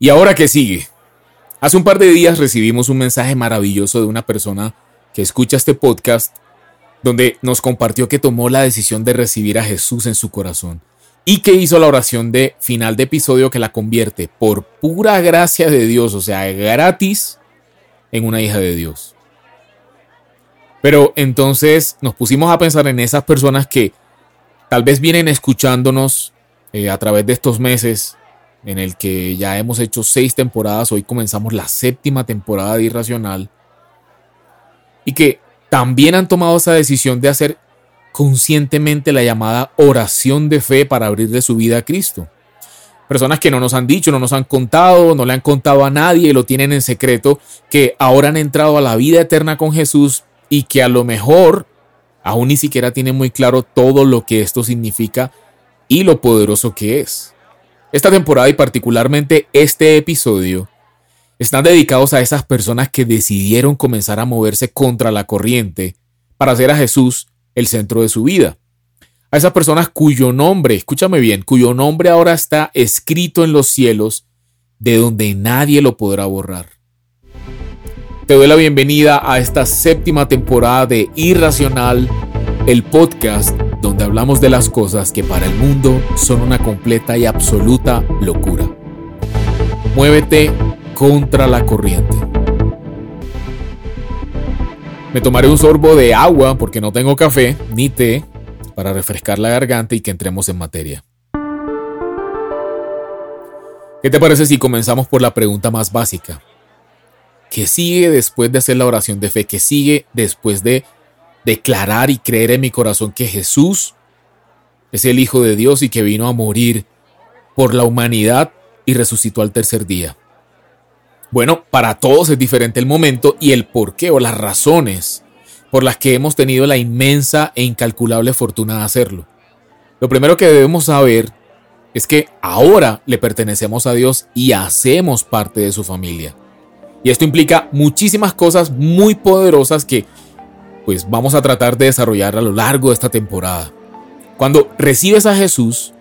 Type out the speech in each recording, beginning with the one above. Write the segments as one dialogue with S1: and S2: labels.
S1: ¿Y ahora qué sigue? Hace un par de días recibimos un mensaje maravilloso de una persona que escucha este podcast donde nos compartió que tomó la decisión de recibir a Jesús en su corazón y que hizo la oración de final de episodio que la convierte por pura gracia de Dios, o sea, gratis, en una hija de Dios. Pero entonces nos pusimos a pensar en esas personas que tal vez vienen escuchándonos eh, a través de estos meses en el que ya hemos hecho seis temporadas, hoy comenzamos la séptima temporada de Irracional, y que también han tomado esa decisión de hacer conscientemente la llamada oración de fe para abrirle su vida a Cristo. Personas que no nos han dicho, no nos han contado, no le han contado a nadie, lo tienen en secreto, que ahora han entrado a la vida eterna con Jesús y que a lo mejor aún ni siquiera tienen muy claro todo lo que esto significa y lo poderoso que es. Esta temporada y particularmente este episodio están dedicados a esas personas que decidieron comenzar a moverse contra la corriente para hacer a Jesús el centro de su vida. A esas personas cuyo nombre, escúchame bien, cuyo nombre ahora está escrito en los cielos, de donde nadie lo podrá borrar. Te doy la bienvenida a esta séptima temporada de Irracional, el podcast donde hablamos de las cosas que para el mundo son una completa y absoluta locura. Muévete contra la corriente. Me tomaré un sorbo de agua porque no tengo café ni té para refrescar la garganta y que entremos en materia. ¿Qué te parece si comenzamos por la pregunta más básica? ¿Qué sigue después de hacer la oración de fe? ¿Qué sigue después de declarar y creer en mi corazón que Jesús es el Hijo de Dios y que vino a morir por la humanidad y resucitó al tercer día. Bueno, para todos es diferente el momento y el porqué o las razones por las que hemos tenido la inmensa e incalculable fortuna de hacerlo. Lo primero que debemos saber es que ahora le pertenecemos a Dios y hacemos parte de su familia. Y esto implica muchísimas cosas muy poderosas que pues vamos a tratar de desarrollar a lo largo de esta temporada. Cuando recibes a Jesús,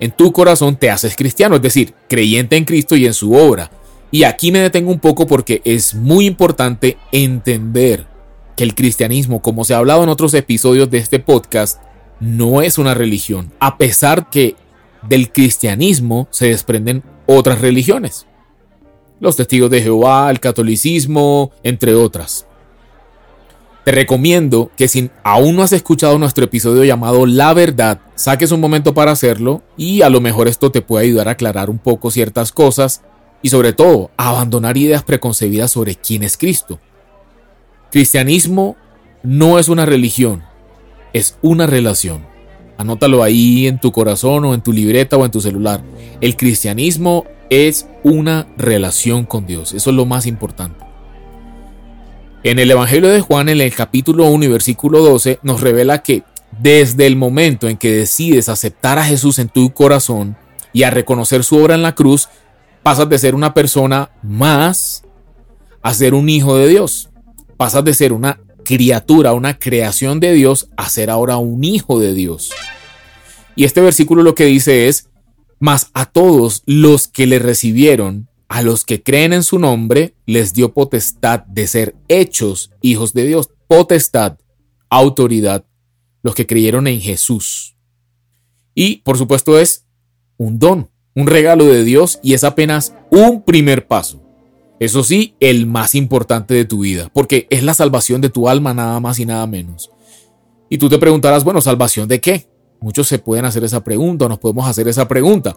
S1: en tu corazón te haces cristiano, es decir, creyente en Cristo y en su obra. Y aquí me detengo un poco porque es muy importante entender que el cristianismo, como se ha hablado en otros episodios de este podcast, no es una religión, a pesar que del cristianismo se desprenden otras religiones. Los testigos de Jehová, el catolicismo, entre otras. Te recomiendo que si aún no has escuchado nuestro episodio llamado La Verdad, saques un momento para hacerlo y a lo mejor esto te puede ayudar a aclarar un poco ciertas cosas y sobre todo a abandonar ideas preconcebidas sobre quién es Cristo. Cristianismo no es una religión, es una relación. Anótalo ahí en tu corazón o en tu libreta o en tu celular. El cristianismo es una relación con Dios, eso es lo más importante. En el Evangelio de Juan, en el capítulo 1 y versículo 12, nos revela que desde el momento en que decides aceptar a Jesús en tu corazón y a reconocer su obra en la cruz, pasas de ser una persona más a ser un hijo de Dios. Pasas de ser una criatura, una creación de Dios, a ser ahora un hijo de Dios. Y este versículo lo que dice es, mas a todos los que le recibieron, a los que creen en su nombre les dio potestad de ser hechos hijos de Dios. Potestad, autoridad, los que creyeron en Jesús. Y por supuesto es un don, un regalo de Dios y es apenas un primer paso. Eso sí, el más importante de tu vida, porque es la salvación de tu alma nada más y nada menos. Y tú te preguntarás, bueno, ¿salvación de qué? Muchos se pueden hacer esa pregunta, nos podemos hacer esa pregunta.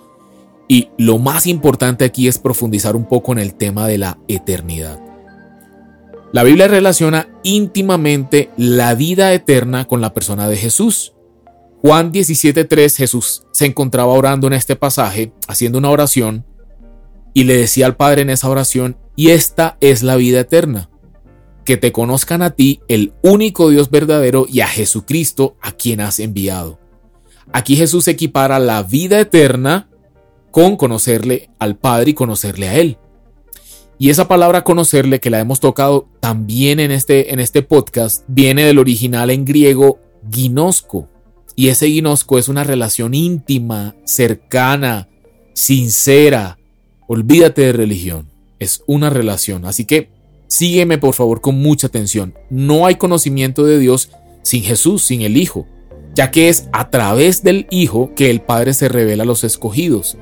S1: Y lo más importante aquí es profundizar un poco en el tema de la eternidad. La Biblia relaciona íntimamente la vida eterna con la persona de Jesús. Juan 17.3 Jesús se encontraba orando en este pasaje, haciendo una oración, y le decía al Padre en esa oración, y esta es la vida eterna, que te conozcan a ti, el único Dios verdadero, y a Jesucristo, a quien has enviado. Aquí Jesús equipara la vida eterna con conocerle al Padre y conocerle a Él. Y esa palabra conocerle que la hemos tocado también en este, en este podcast viene del original en griego ginosco. Y ese ginosco es una relación íntima, cercana, sincera, Olvídate de religión, es una relación. Así que sígueme por favor con mucha atención. No hay conocimiento de Dios sin Jesús, sin el Hijo, ya que es a través del Hijo que el Padre se revela a los escogidos.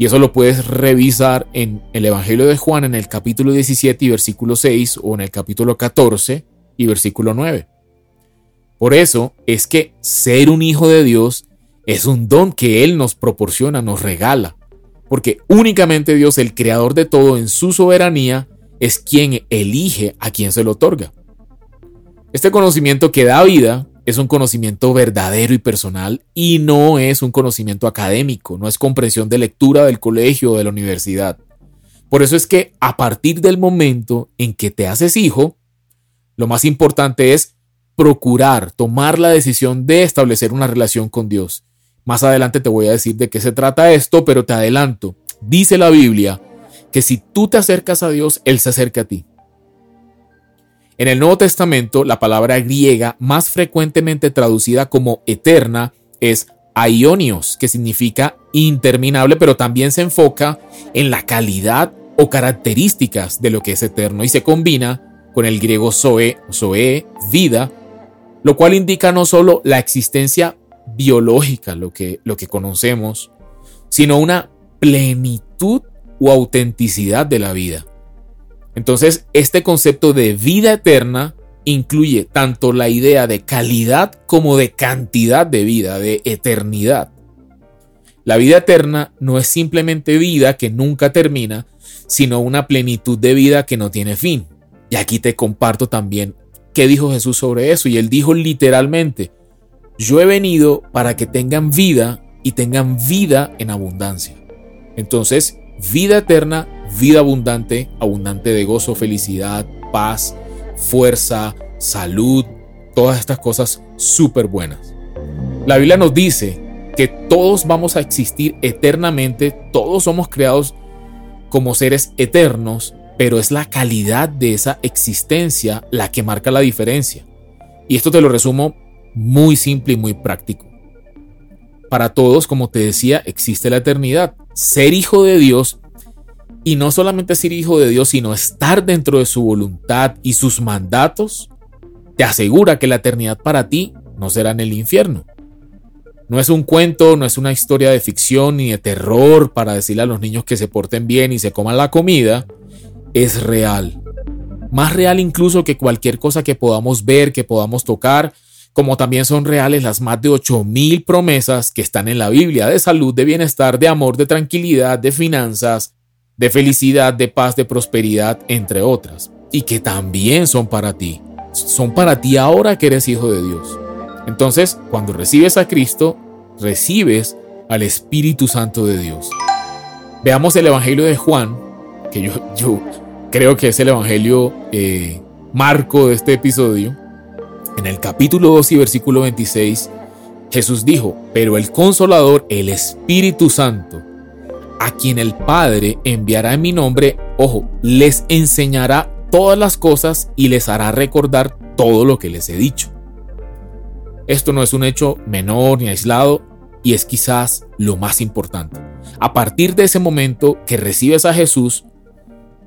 S1: Y eso lo puedes revisar en el Evangelio de Juan en el capítulo 17 y versículo 6 o en el capítulo 14 y versículo 9. Por eso es que ser un hijo de Dios es un don que Él nos proporciona, nos regala. Porque únicamente Dios, el creador de todo en su soberanía, es quien elige a quien se lo otorga. Este conocimiento que da vida es un conocimiento verdadero y personal y no es un conocimiento académico, no es comprensión de lectura del colegio o de la universidad. Por eso es que a partir del momento en que te haces hijo, lo más importante es procurar tomar la decisión de establecer una relación con Dios. Más adelante te voy a decir de qué se trata esto, pero te adelanto. Dice la Biblia que si tú te acercas a Dios, Él se acerca a ti. En el Nuevo Testamento, la palabra griega más frecuentemente traducida como eterna es aionios, que significa interminable, pero también se enfoca en la calidad o características de lo que es eterno y se combina con el griego zoe, zoe, vida, lo cual indica no solo la existencia biológica, lo que, lo que conocemos, sino una plenitud o autenticidad de la vida. Entonces, este concepto de vida eterna incluye tanto la idea de calidad como de cantidad de vida, de eternidad. La vida eterna no es simplemente vida que nunca termina, sino una plenitud de vida que no tiene fin. Y aquí te comparto también ¿Qué dijo Jesús sobre eso? Y él dijo literalmente, yo he venido para que tengan vida y tengan vida en abundancia. Entonces, vida eterna, vida abundante, abundante de gozo, felicidad, paz, fuerza, salud, todas estas cosas súper buenas. La Biblia nos dice que todos vamos a existir eternamente, todos somos creados como seres eternos pero es la calidad de esa existencia la que marca la diferencia. Y esto te lo resumo muy simple y muy práctico. Para todos, como te decía, existe la eternidad. Ser hijo de Dios y no solamente ser hijo de Dios, sino estar dentro de su voluntad y sus mandatos, te asegura que la eternidad para ti no será en el infierno. No es un cuento, no es una historia de ficción ni de terror para decirle a los niños que se porten bien y se coman la comida, es real. Más real incluso que cualquier cosa que podamos ver, que podamos tocar, como también son reales las más de 8000 promesas que están en la Biblia de salud, de bienestar, de amor, de tranquilidad, de finanzas, de felicidad, de paz, de prosperidad, entre otras, y que también son para ti. Son para ti ahora que eres hijo de Dios. Entonces, cuando recibes a Cristo, recibes al Espíritu Santo de Dios. Veamos el Evangelio de Juan, que yo, creo que es el Evangelio eh, marco de este episodio. En el capítulo 2 y versículo 26, Jesús dijo, pero el consolador, el Espíritu Santo, a quien el Padre enviará en mi nombre, ojo, les enseñará todas las cosas y les hará recordar todo lo que les he dicho. Esto no es un hecho menor ni aislado y es quizás lo más importante. A partir de ese momento que recibes a Jesús,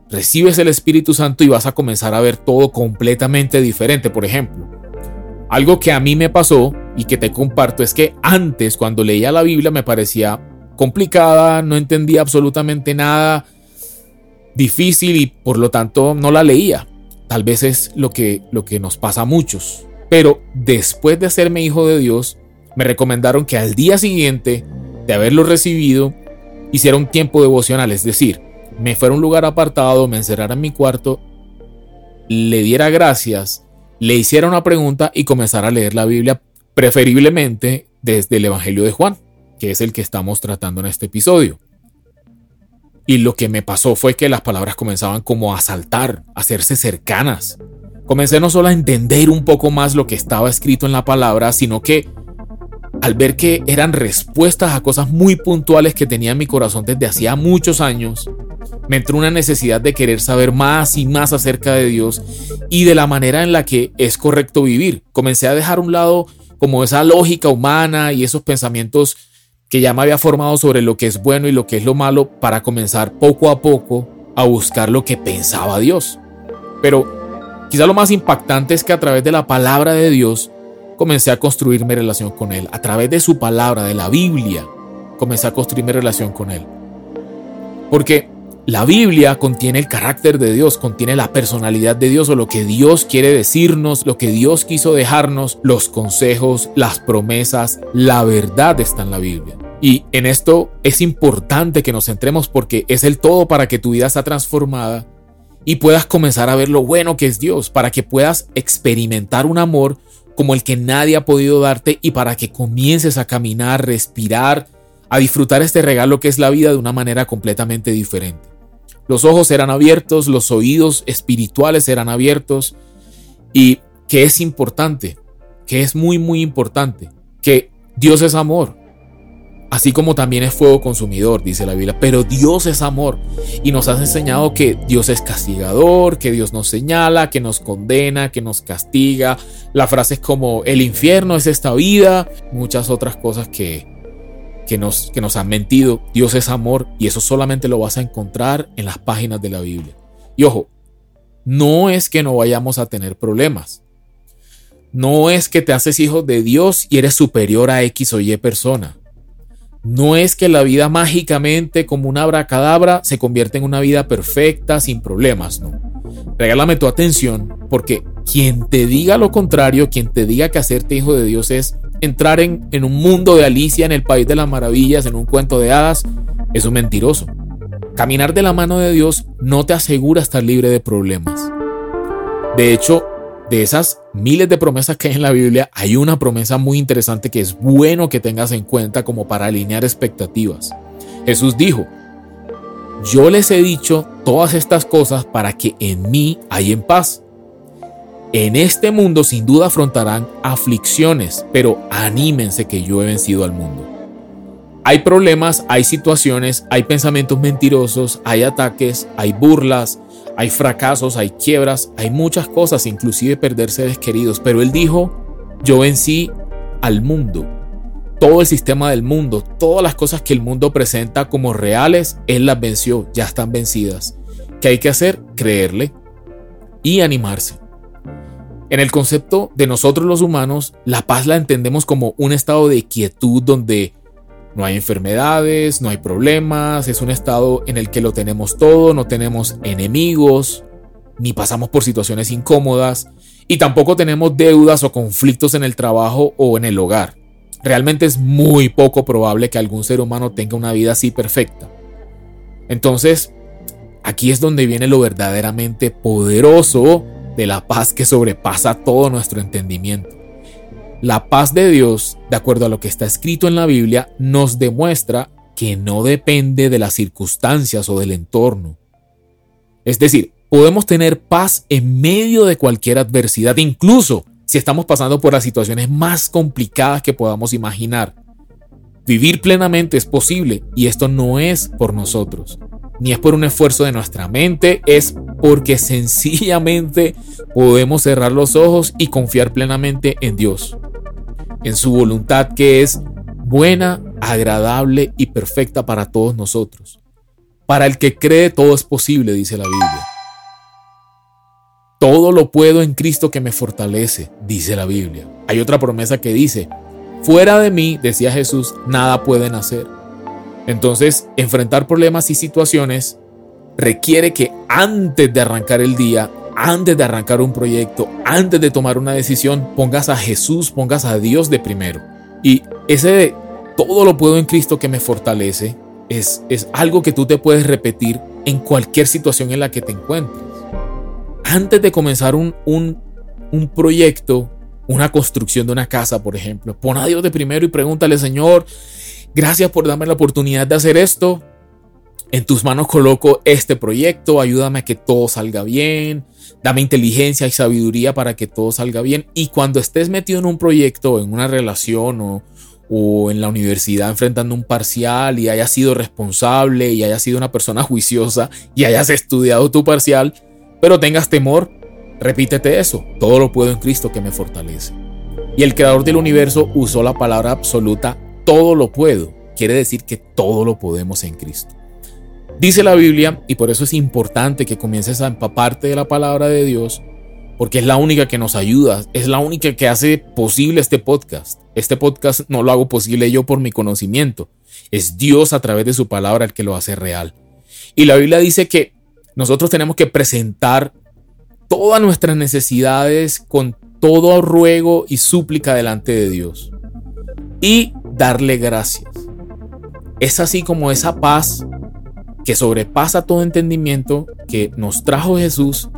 S1: recibes el Espíritu Santo y vas a comenzar a ver todo completamente diferente. Por ejemplo, algo que a mí me pasó y que te comparto es que antes cuando leía la Biblia me parecía complicada, no entendía absolutamente nada, difícil y por lo tanto no la leía. Tal vez es lo que, lo que nos pasa a muchos. Pero después de hacerme hijo de Dios, me recomendaron que al día siguiente de haberlo recibido, hiciera un tiempo devocional, es decir, me fuera a un lugar apartado, me encerrara en mi cuarto, le diera gracias, le hiciera una pregunta y comenzara a leer la Biblia, preferiblemente desde el Evangelio de Juan, que es el que estamos tratando en este episodio. Y lo que me pasó fue que las palabras comenzaban como a saltar, a hacerse cercanas. Comencé no solo a entender un poco más lo que estaba escrito en la palabra, sino que al ver que eran respuestas a cosas muy puntuales que tenía en mi corazón desde hacía muchos años, me entró una necesidad de querer saber más y más acerca de Dios y de la manera en la que es correcto vivir. Comencé a dejar a un lado como esa lógica humana y esos pensamientos que ya me había formado sobre lo que es bueno y lo que es lo malo para comenzar poco a poco a buscar lo que pensaba Dios. Pero quizá lo más impactante es que a través de la palabra de Dios comencé a construir mi relación con Él. A través de su palabra, de la Biblia, comencé a construir mi relación con Él. Porque la Biblia contiene el carácter de Dios, contiene la personalidad de Dios o lo que Dios quiere decirnos, lo que Dios quiso dejarnos, los consejos, las promesas, la verdad está en la Biblia. Y en esto es importante que nos centremos porque es el todo para que tu vida sea transformada y puedas comenzar a ver lo bueno que es Dios, para que puedas experimentar un amor como el que nadie ha podido darte y para que comiences a caminar, respirar, a disfrutar este regalo que es la vida de una manera completamente diferente. Los ojos serán abiertos, los oídos espirituales serán abiertos y que es importante, que es muy muy importante, que Dios es amor, así como también es fuego consumidor, dice la Biblia, pero Dios es amor y nos has enseñado que Dios es castigador, que Dios nos señala, que nos condena, que nos castiga. La frase es como el infierno es esta vida, muchas otras cosas que, que nos, que nos han mentido. Dios es amor y eso solamente lo vas a encontrar en las páginas de la Biblia. Y ojo, no es que no vayamos a tener problemas. No es que te haces hijo de Dios y eres superior a X o Y persona. No es que la vida mágicamente, como una abracadabra, se convierte en una vida perfecta, sin problemas, no. Regálame tu atención, porque quien te diga lo contrario, quien te diga que hacerte hijo de Dios es entrar en, en un mundo de Alicia en el País de las Maravillas, en un cuento de hadas, es un mentiroso. Caminar de la mano de Dios no te asegura estar libre de problemas. De hecho, de esas miles de promesas que hay en la Biblia, hay una promesa muy interesante que es bueno que tengas en cuenta como para alinear expectativas. Jesús dijo, yo les he dicho todas estas cosas para que en mí hay en paz. En este mundo sin duda afrontarán aflicciones, pero anímense que yo he vencido al mundo. Hay problemas, hay situaciones, hay pensamientos mentirosos, hay ataques, hay burlas, hay fracasos, hay quiebras, hay muchas cosas, inclusive perder seres queridos. Pero él dijo, yo vencí al mundo. Todo el sistema del mundo, todas las cosas que el mundo presenta como reales, él las venció, ya están vencidas. ¿Qué hay que hacer? Creerle y animarse. En el concepto de nosotros los humanos, la paz la entendemos como un estado de quietud donde no hay enfermedades, no hay problemas, es un estado en el que lo tenemos todo, no tenemos enemigos, ni pasamos por situaciones incómodas y tampoco tenemos deudas o conflictos en el trabajo o en el hogar. Realmente es muy poco probable que algún ser humano tenga una vida así perfecta. Entonces, aquí es donde viene lo verdaderamente poderoso de la paz que sobrepasa todo nuestro entendimiento. La paz de Dios, de acuerdo a lo que está escrito en la Biblia, nos demuestra que no depende de las circunstancias o del entorno. Es decir, podemos tener paz en medio de cualquier adversidad, incluso si estamos pasando por las situaciones más complicadas que podamos imaginar. Vivir plenamente es posible y esto no es por nosotros, ni es por un esfuerzo de nuestra mente, es porque sencillamente podemos cerrar los ojos y confiar plenamente en Dios, en su voluntad que es buena, agradable y perfecta para todos nosotros. Para el que cree todo es posible, dice la Biblia. Todo lo puedo en Cristo que me fortalece, dice la Biblia. Hay otra promesa que dice, fuera de mí, decía Jesús, nada pueden hacer. Entonces, enfrentar problemas y situaciones requiere que antes de arrancar el día, antes de arrancar un proyecto, antes de tomar una decisión, pongas a Jesús, pongas a Dios de primero. Y ese de todo lo puedo en Cristo que me fortalece es, es algo que tú te puedes repetir en cualquier situación en la que te encuentres. Antes de comenzar un, un, un proyecto, una construcción de una casa, por ejemplo, pon a Dios de primero y pregúntale, Señor, gracias por darme la oportunidad de hacer esto. En tus manos coloco este proyecto, ayúdame a que todo salga bien, dame inteligencia y sabiduría para que todo salga bien. Y cuando estés metido en un proyecto, en una relación o, o en la universidad enfrentando un parcial y hayas sido responsable y hayas sido una persona juiciosa y hayas estudiado tu parcial, pero tengas temor, repítete eso, todo lo puedo en Cristo que me fortalece. Y el creador del universo usó la palabra absoluta, todo lo puedo, quiere decir que todo lo podemos en Cristo. Dice la Biblia, y por eso es importante que comiences a empaparte de la palabra de Dios, porque es la única que nos ayuda, es la única que hace posible este podcast. Este podcast no lo hago posible yo por mi conocimiento, es Dios a través de su palabra el que lo hace real. Y la Biblia dice que nosotros tenemos que presentar todas nuestras necesidades con todo ruego y súplica delante de Dios y darle gracias. Es así como esa paz que sobrepasa todo entendimiento que nos trajo Jesús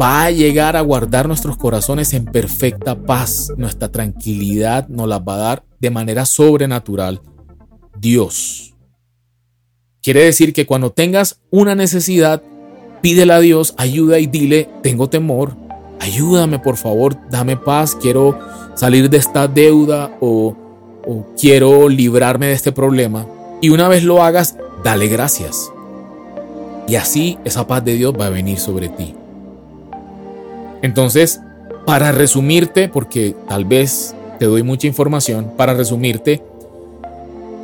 S1: va a llegar a guardar nuestros corazones en perfecta paz. Nuestra tranquilidad nos la va a dar de manera sobrenatural Dios. Quiere decir que cuando tengas una necesidad, pídele a Dios ayuda y dile, tengo temor, ayúdame por favor, dame paz, quiero salir de esta deuda o, o quiero librarme de este problema. Y una vez lo hagas, dale gracias. Y así esa paz de Dios va a venir sobre ti. Entonces, para resumirte, porque tal vez te doy mucha información, para resumirte,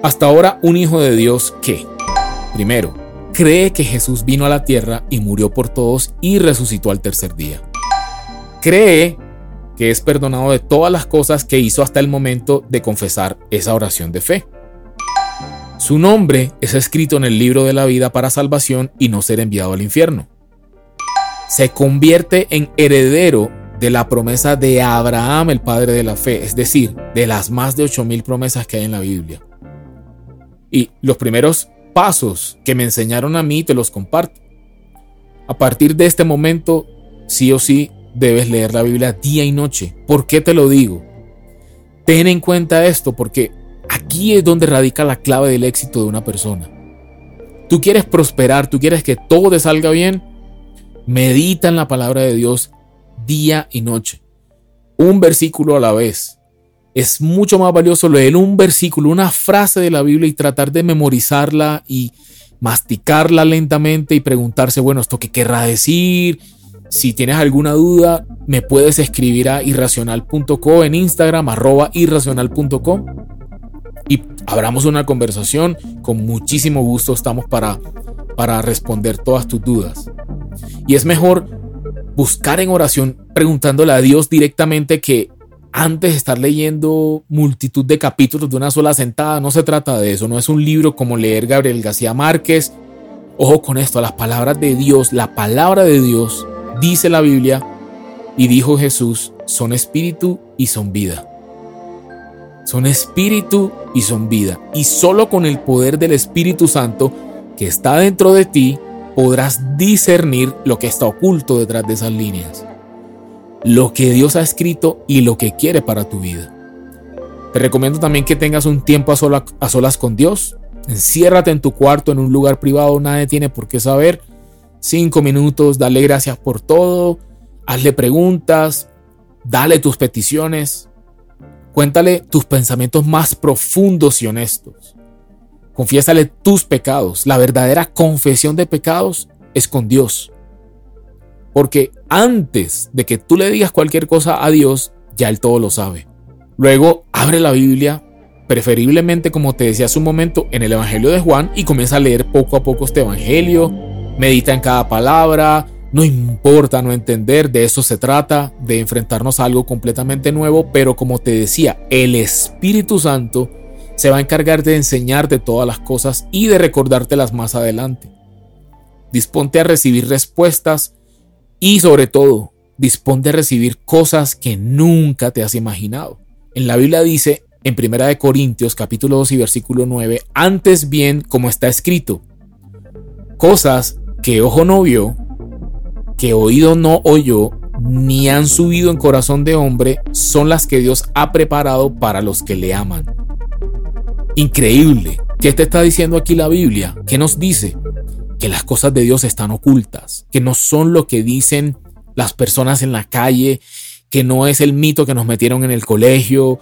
S1: hasta ahora un hijo de Dios que, primero, cree que Jesús vino a la tierra y murió por todos y resucitó al tercer día. Cree que es perdonado de todas las cosas que hizo hasta el momento de confesar esa oración de fe. Su nombre es escrito en el libro de la vida para salvación y no ser enviado al infierno se convierte en heredero de la promesa de Abraham, el padre de la fe, es decir, de las más de 8000 promesas que hay en la Biblia. Y los primeros pasos que me enseñaron a mí te los comparto. A partir de este momento, sí o sí, debes leer la Biblia día y noche. ¿Por qué te lo digo? Ten en cuenta esto porque aquí es donde radica la clave del éxito de una persona. Tú quieres prosperar, tú quieres que todo te salga bien, Medita en la palabra de Dios día y noche. Un versículo a la vez. Es mucho más valioso leer un versículo, una frase de la Biblia y tratar de memorizarla y masticarla lentamente y preguntarse, bueno, ¿esto qué querrá decir? Si tienes alguna duda, me puedes escribir a irracional.co en Instagram, arroba irracional.com y abramos una conversación. Con muchísimo gusto estamos para, para responder todas tus dudas. Y es mejor buscar en oración preguntándole a Dios directamente que antes de estar leyendo multitud de capítulos de una sola sentada, no se trata de eso, no es un libro como leer Gabriel García Márquez. Ojo con esto, las palabras de Dios, la palabra de Dios, dice la Biblia y dijo Jesús, son espíritu y son vida. Son espíritu y son vida. Y solo con el poder del Espíritu Santo que está dentro de ti, podrás discernir lo que está oculto detrás de esas líneas, lo que Dios ha escrito y lo que quiere para tu vida. Te recomiendo también que tengas un tiempo a, solas con Dios. Enciérrate en tu cuarto, en un lugar privado, nadie tiene por qué saber. Cinco minutos, dale gracias por todo, hazle preguntas, dale tus peticiones, cuéntale tus pensamientos más profundos y honestos. Confiésale tus pecados. La verdadera confesión de pecados es con Dios. Porque antes de que tú le digas cualquier cosa a Dios, ya Él todo lo sabe. Luego abre la Biblia, preferiblemente como te decía hace un momento, en el Evangelio de Juan y comienza a leer poco a poco este Evangelio. Medita en cada palabra. No importa no entender, de eso se trata, de enfrentarnos a algo completamente nuevo, pero como te decía, el Espíritu Santo se va a encargar de enseñarte todas las cosas y de recordártelas más adelante. Disponte a recibir respuestas y sobre todo, disponte a recibir cosas que nunca te has imaginado. En la Biblia dice en 1 Corintios capítulo 2 y versículo 9, antes bien como está escrito, cosas que ojo no vio, que oído no oyó, ni han subido en corazón de hombre, son las que Dios ha preparado para los que le aman. Increíble. ¿Qué te está diciendo aquí la Biblia? ¿Qué nos dice? Que las cosas de Dios están ocultas, que no son lo que dicen las personas en la calle, que no es el mito que nos metieron en el colegio,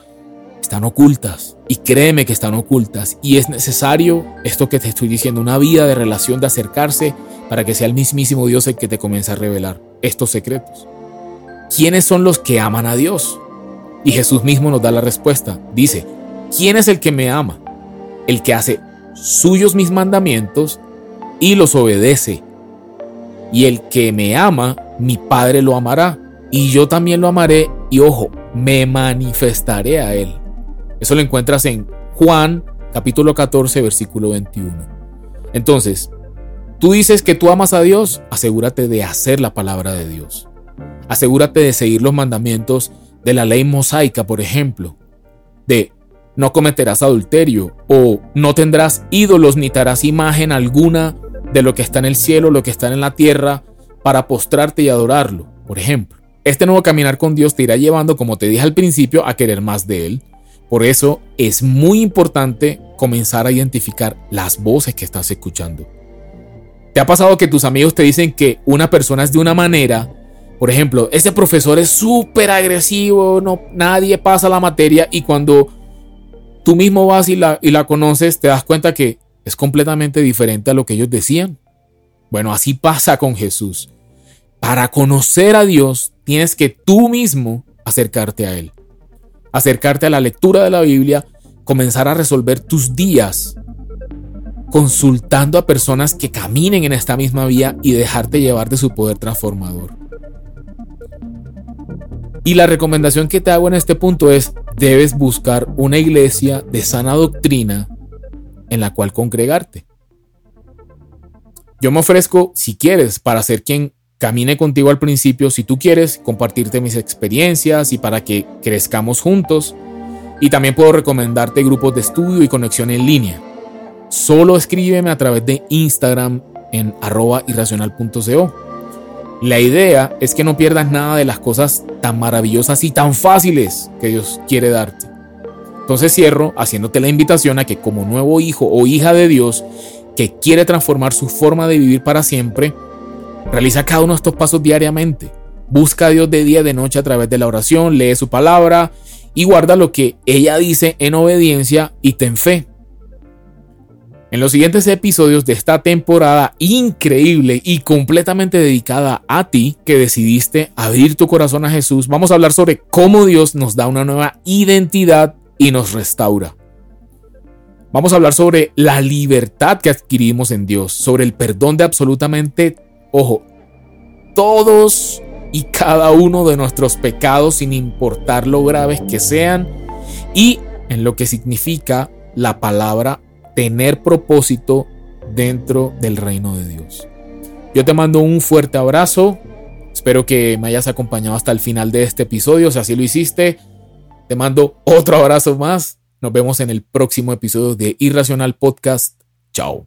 S1: están ocultas. Y créeme que están ocultas. Y es necesario, esto que te estoy diciendo, una vida de relación, de acercarse, para que sea el mismísimo Dios el que te comience a revelar estos secretos. ¿Quiénes son los que aman a Dios? Y Jesús mismo nos da la respuesta. Dice, ¿quién es el que me ama? el que hace suyos mis mandamientos y los obedece. Y el que me ama, mi Padre lo amará, y yo también lo amaré, y ojo, me manifestaré a él. Eso lo encuentras en Juan capítulo 14, versículo 21. Entonces, tú dices que tú amas a Dios, asegúrate de hacer la palabra de Dios. Asegúrate de seguir los mandamientos de la ley mosaica, por ejemplo, de no cometerás adulterio o no tendrás ídolos ni te imagen alguna de lo que está en el cielo, lo que está en la tierra, para postrarte y adorarlo, por ejemplo. Este nuevo caminar con Dios te irá llevando, como te dije al principio, a querer más de Él. Por eso es muy importante comenzar a identificar las voces que estás escuchando. ¿Te ha pasado que tus amigos te dicen que una persona es de una manera? Por ejemplo, ese profesor es súper agresivo, no, nadie pasa la materia y cuando tú mismo vas y la, y la conoces, te das cuenta que es completamente diferente a lo que ellos decían. Bueno, así pasa con Jesús. Para conocer a Dios, tienes que tú mismo acercarte a Él. Acercarte a la lectura de la Biblia, comenzar a resolver tus días, consultando a personas que caminen en esta misma vía y dejarte llevar de su poder transformador. Y la recomendación que te hago en este punto es, debes buscar una iglesia de sana doctrina en la cual congregarte. Yo me ofrezco, si quieres, para ser quien camine contigo al principio, si tú quieres, compartirte mis experiencias y para que crezcamos juntos. Y también puedo recomendarte grupos de estudio y conexión en línea. Solo escríbeme a través de Instagram en arroba irracional.co. La idea es que no pierdas nada de las cosas tan maravillosas y tan fáciles que Dios quiere darte. Entonces cierro haciéndote la invitación a que como nuevo hijo o hija de Dios que quiere transformar su forma de vivir para siempre, realiza cada uno de estos pasos diariamente. Busca a Dios de día y de noche a través de la oración, lee su palabra y guarda lo que ella dice en obediencia y ten fe. En los siguientes episodios de esta temporada increíble y completamente dedicada a ti que decidiste abrir tu corazón a Jesús, vamos a hablar sobre cómo Dios nos da una nueva identidad y nos restaura. Vamos a hablar sobre la libertad que adquirimos en Dios, sobre el perdón de absolutamente, ojo, todos y cada uno de nuestros pecados sin importar lo graves que sean y en lo que significa la palabra tener propósito dentro del reino de Dios. Yo te mando un fuerte abrazo. Espero que me hayas acompañado hasta el final de este episodio. Si así lo hiciste, te mando otro abrazo más. Nos vemos en el próximo episodio de Irracional Podcast. Chao.